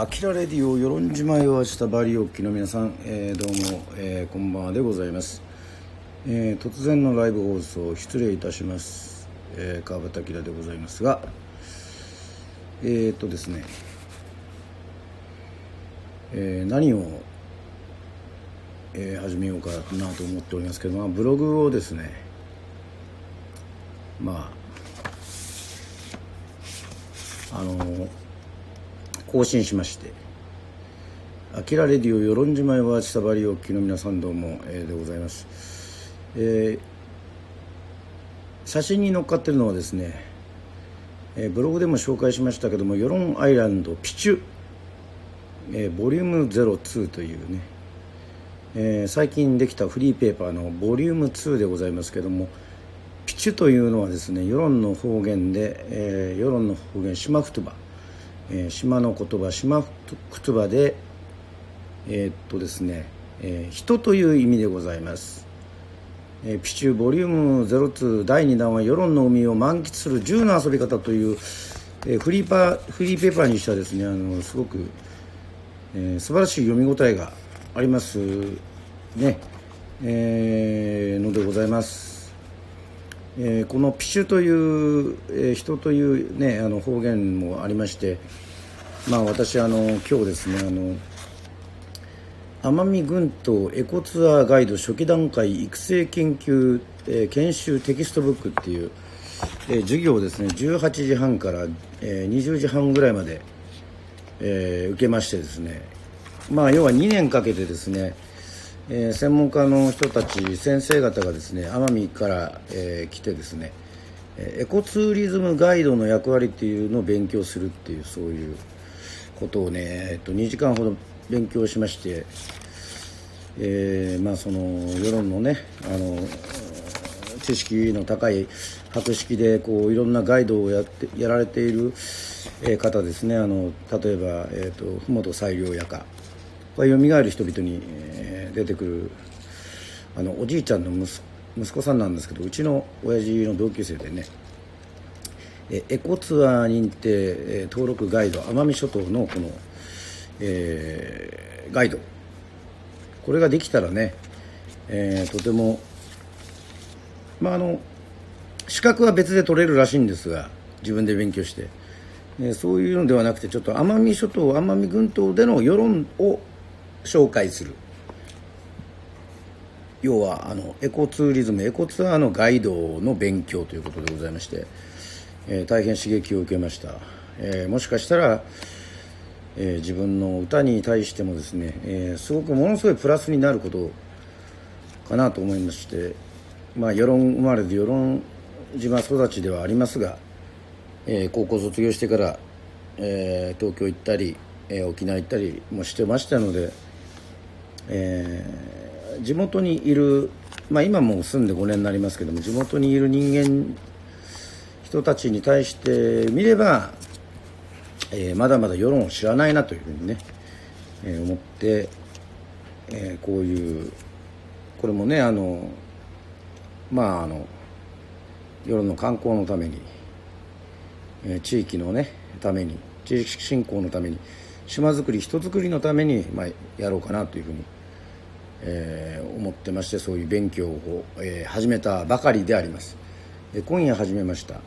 アキラレディオ与論島へをしたバリオッキの皆さん、えー、どうも、えー、こんばんはでございます、えー、突然のライブ放送失礼いたします、え、川端明でございますがえ、っとですね、え、何を、え、始めようかなと思っておりますけど、まあ、ブログをですねまああの更新しまして「あきらレディオ与論島へは千葉りおきの皆さんどうも、えー、でございます、えー、写真に載っかってるのはですね、えー、ブログでも紹介しましたけども与論アイランドピチュ、えー、ボリューム02というね、えー、最近できたフリーペーパーのボリューム2でございますけどもピチュというのはですね世論の方言で、えー、世論の方言シマフトバえー、島の言葉島言葉でえー、っとですね、えー、人という意味でございます、えー、ピチューボリューム02第2弾は世論の海を満喫する自由な遊び方という、えー、フリーパーフリーペーパーにしてはですねあのすごく、えー、素晴らしい読み応えがありますね、えー、のでございます。えー、このピシュという、えー、人という、ね、あの方言もありまして、まあ、私あの今日ですねあの奄美群島エコツアーガイド初期段階育成研究、えー、研修テキストブックっていう、えー、授業をですね18時半から、えー、20時半ぐらいまで、えー、受けましてですねまあ要は2年かけてですねえー、専門家の人たち先生方がですね奄美から、えー、来てですねエコツーリズムガイドの役割っていうのを勉強するっていうそういうことをね、えっと、2時間ほど勉強しまして、えー、まあその世論のねあの知識の高い博識でこういろんなガイドをやってやられている方ですね。あの例えば、えーと、と麓西良屋か。蘇る人々に、えー、出てくるあのおじいちゃんの息息子さんなんですけどうちの親父の同級生でねえエコツアー認定、え、登録ガイド奄美諸島のこの、えー、ガイド。これができたらね、えー、とてもまああの資格は別で取れるらしいんですが自分で勉強して、えそういうのではなくてちょっと奄美諸島奄美群島での世論を紹介する。要はあのエコツーリズムエコツアーのガイドの勉強ということでございまして、えー、大変刺激を受けました、えー、もしかしたら、えー、自分の歌に対してもですね、えすごくものすごいプラスになることかなと思いましてまあ世論生まれで世論島育ちではありますが、え高校卒業してから、え東京行ったり、え沖縄行ったりもしてましたのでえー、地元にいる、まあ、今も住んで5年になりますけども地元にいる人間人たちに対して見れば、えー、まだまだ世論を知らないなというふうにね、えー、思って、えー、こういうこれもねあのまああの世論の観光のために、えー、地域のねために地域振興のために島づくり人づくりのために、まあ、やろうかなというふうにえー、思ってましてそういう勉強を、えー、始めたばかりであります、えー、今夜始めました。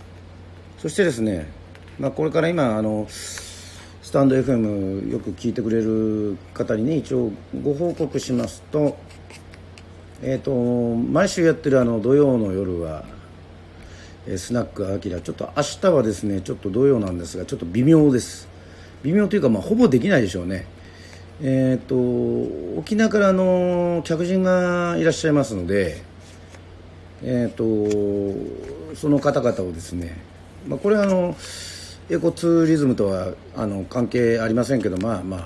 そしてですね、まあ、これから今あのスタンド FM よく聞いてくれる方にね一応ご報告しますとえっ、と毎週やってるあの土曜の夜はスナックあきらちょっと明日はですねちょっと土曜なんですがちょっと微妙です。微妙というかまあほぼできないでしょうね。えーと、沖縄からの客人がいらっしゃいますので、えーと、その方々をですね、まあ、これはあのエコツーリズムとはあの関係ありませんけどまあま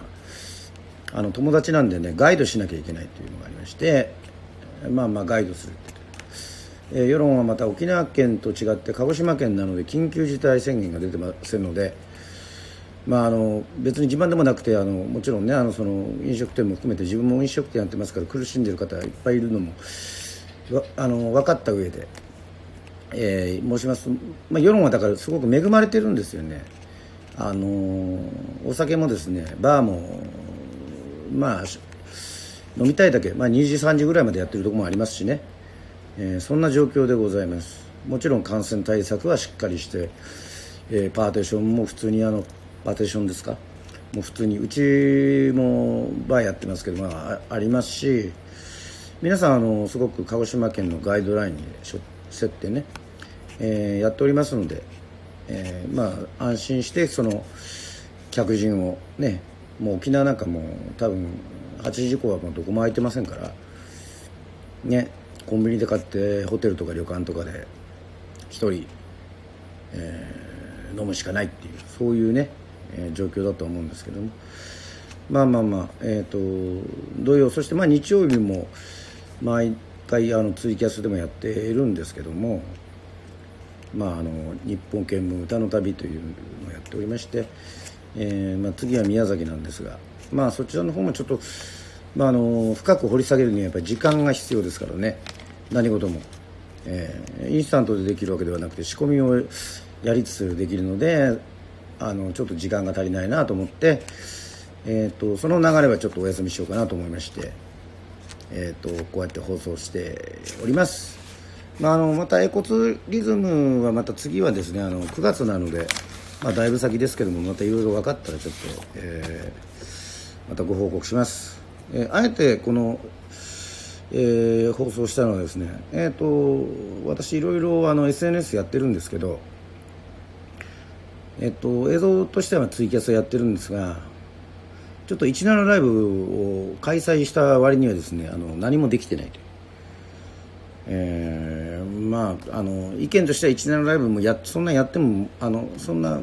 ああの友達なんでねガイドしなきゃいけないというのがありましてまあまあガイドするえー、世論はまた沖縄県と違って鹿児島県なので緊急事態宣言が出てませんので、まあ、あの別に自慢でもなくてあのもちろんねあのその飲食店も含めて自分も飲食店やってますから苦しんでる方いっぱいいるのもあの分かった上で、えー、申します、まあ、世論はだからすごく恵まれてるんですよね。あのお酒もですねバーもまあ飲みたいだけ、まあ、2時3時ぐらいまでやってるところもありますしね、えー、そんな状況でございます。もちろん感染対策はしっかりして、えー、パーテーションも普通にあのパーテーションですか？もう普通にうちもバーやってますけど、まあ、ありますし皆さんあのすごく鹿児島県のガイドラインに設定ね、えー、やっておりますので、えー、まあ安心してその客人をねもう沖縄なんかも多分8時以降はもうどこも空いてませんからねコンビニで買ってホテルとか旅館とかで1人、えー、飲むしかないっていうそういうね、え、状況だと思うんですけども。まあまあまあえっ、ー、と同様そしてま日曜日も毎回あのツイキャスでもやっているんですけどもまああの日本見聞歌の旅というのをやっておりまして、えーまあ、次は宮崎なんですがまあそちらの方もちょっと、まあ、あの深く掘り下げるにはやっぱり時間が必要ですからね。何事も、えー、インスタントでできるわけではなくて仕込みをやりつつできるのであのちょっと時間が足りないなと思って、えーと、その流れはちょっとお休みしようかなと思いまして、えーと、こうやって放送しております。まあ、あのまたエコツリズムはまた次はですねあの9月なので、まあ、だいぶ先ですけどもまたいろいろ分かったらちょっと、えー、またご報告します、えー、あえてこの、えー、放送したのはですねえっ、と私いろいろあの SNS やってるんですけどえっと、映像としてはツイキャスをやってるんですがちょっと17ライブを開催した割にはですねあの何もできてないという、えー、まああの意見としては17ライブもやそんなやってもあのそんな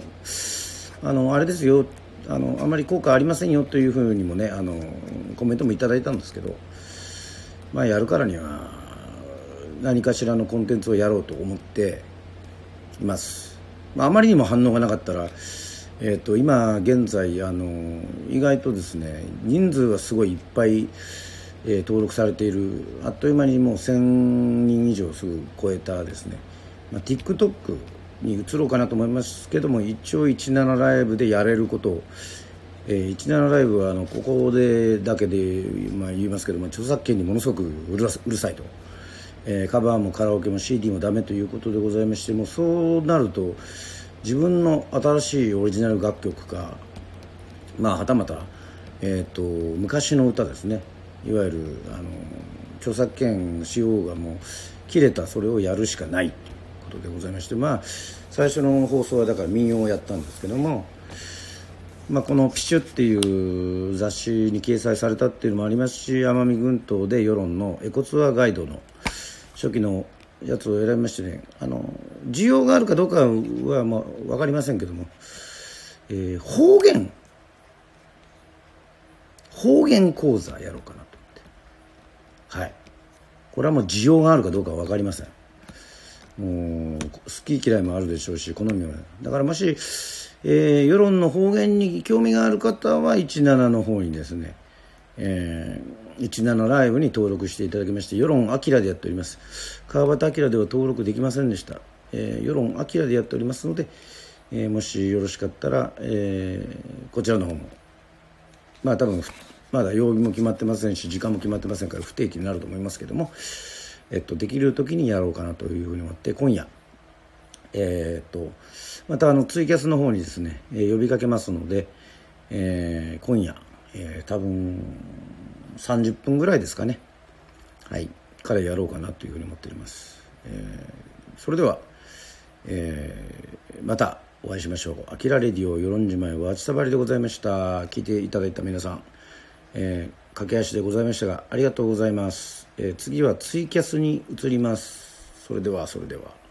あのあれですよあのあまり効果ありませんよというふうにもねあのコメントもいただいたんですけどまあやるからには何かしらのコンテンツをやろうと思っています。まあ、あまりにも反応がなかったら、えー、と今現在あの意外とですね人数はすごいいっぱい、えー、登録されているあっという間にもう1000人以上すぐ超えたですね、まあ、TikTok に移ろうかなと思いますけども一応17ライブでやれることを、えー、17ライブはあのここでだけで、まあ、言いますけども著作権にものすごくうるうるさいと。えー、カバーもカラオケも CD もダメということでございましてもそうなると自分の新しいオリジナル楽曲かまあはたまた、えーと、昔の歌ですね。いわゆるあの著作権使用がもう切れたそれをやるしかないということでございましてまあ最初の放送はだから民謡をやったんですけども、まあ、この「ピシュ」っていう雑誌に掲載されたっていうのもありますし奄美群島で世論のエコツアーガイドの初期のやつを選びましてねあの需要があるかどうかは、まあ、分かりませんけども、えー、方言。方言講座やろうかなと思って。はい。これはもう需要があるかどうかは分かりません。もう好き嫌いもあるでしょうし好みはだからもし、えー、世論の方言に興味がある方は17の方にですねえー、17ライブに登録していただきまして世論あきらでやっております。川端明では登録できませんでした、えー、世論あきらでやっておりますので、えー、もしよろしかったら、えー、こちらの方も。まあ多分まだ曜日も決まってませんし時間も決まってませんから不定期になると思いますけども、えっと、できる時にやろうかなというふうに思って今夜えー、っとまたあのツイキャスの方にですね、え、呼びかけますので、え、今夜え、多分30分ぐらいですかね。はい。からやろうかなというふうに思っております、えー、それでは、えー、またお会いしましょう「あきらレディオ与論島へわちさばり」でございました。聞いていただいた皆さん、えー、駆け足でございましたがありがとうございます、えー、次はツイキャスに移ります。それではそれでは。